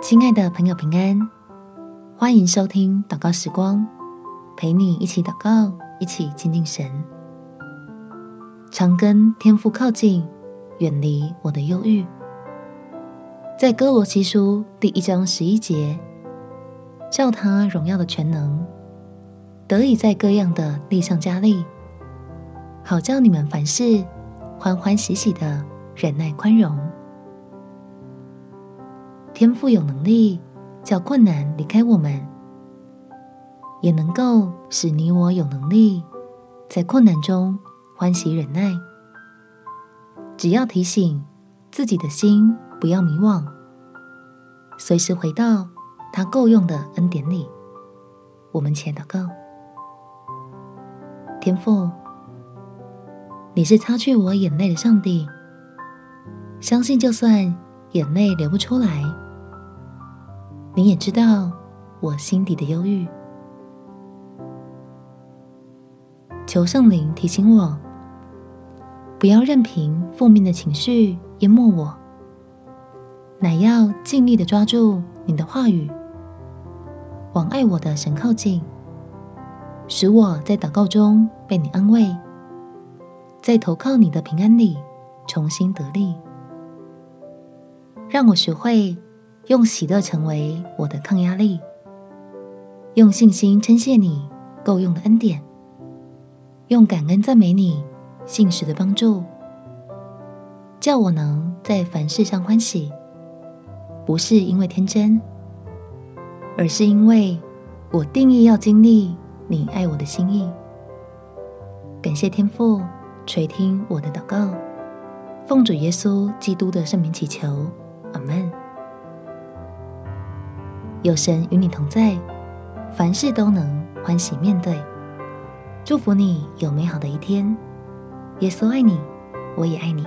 亲爱的朋友，平安！欢迎收听祷告时光，陪你一起祷告，一起亲近神，常跟天父靠近，远离我的忧郁。在歌罗西书第一章十一节，叫他荣耀的全能得以在各样的力上加力，好叫你们凡事欢欢喜喜的忍耐宽容。天父有能力叫困难离开我们，也能够使你我有能力在困难中欢喜忍耐。只要提醒自己的心不要迷惘，随时回到他够用的恩典里。我们且祷告：天父，你是擦去我眼泪的上帝，相信就算眼泪流不出来。你也知道我心底的忧郁，求圣灵提醒我，不要任凭负面的情绪淹没我，乃要尽力的抓住你的话语，往爱我的神靠近，使我在祷告中被你安慰，在投靠你的平安里重新得力，让我学会。用喜乐成为我的抗压力，用信心称谢你够用的恩典，用感恩赞美你信实的帮助，叫我能在凡事上欢喜，不是因为天真，而是因为我定义要经历你爱我的心意。感谢天父垂听我的祷告，奉主耶稣基督的圣名祈求，有神与你同在，凡事都能欢喜面对。祝福你有美好的一天。耶稣爱你，我也爱你。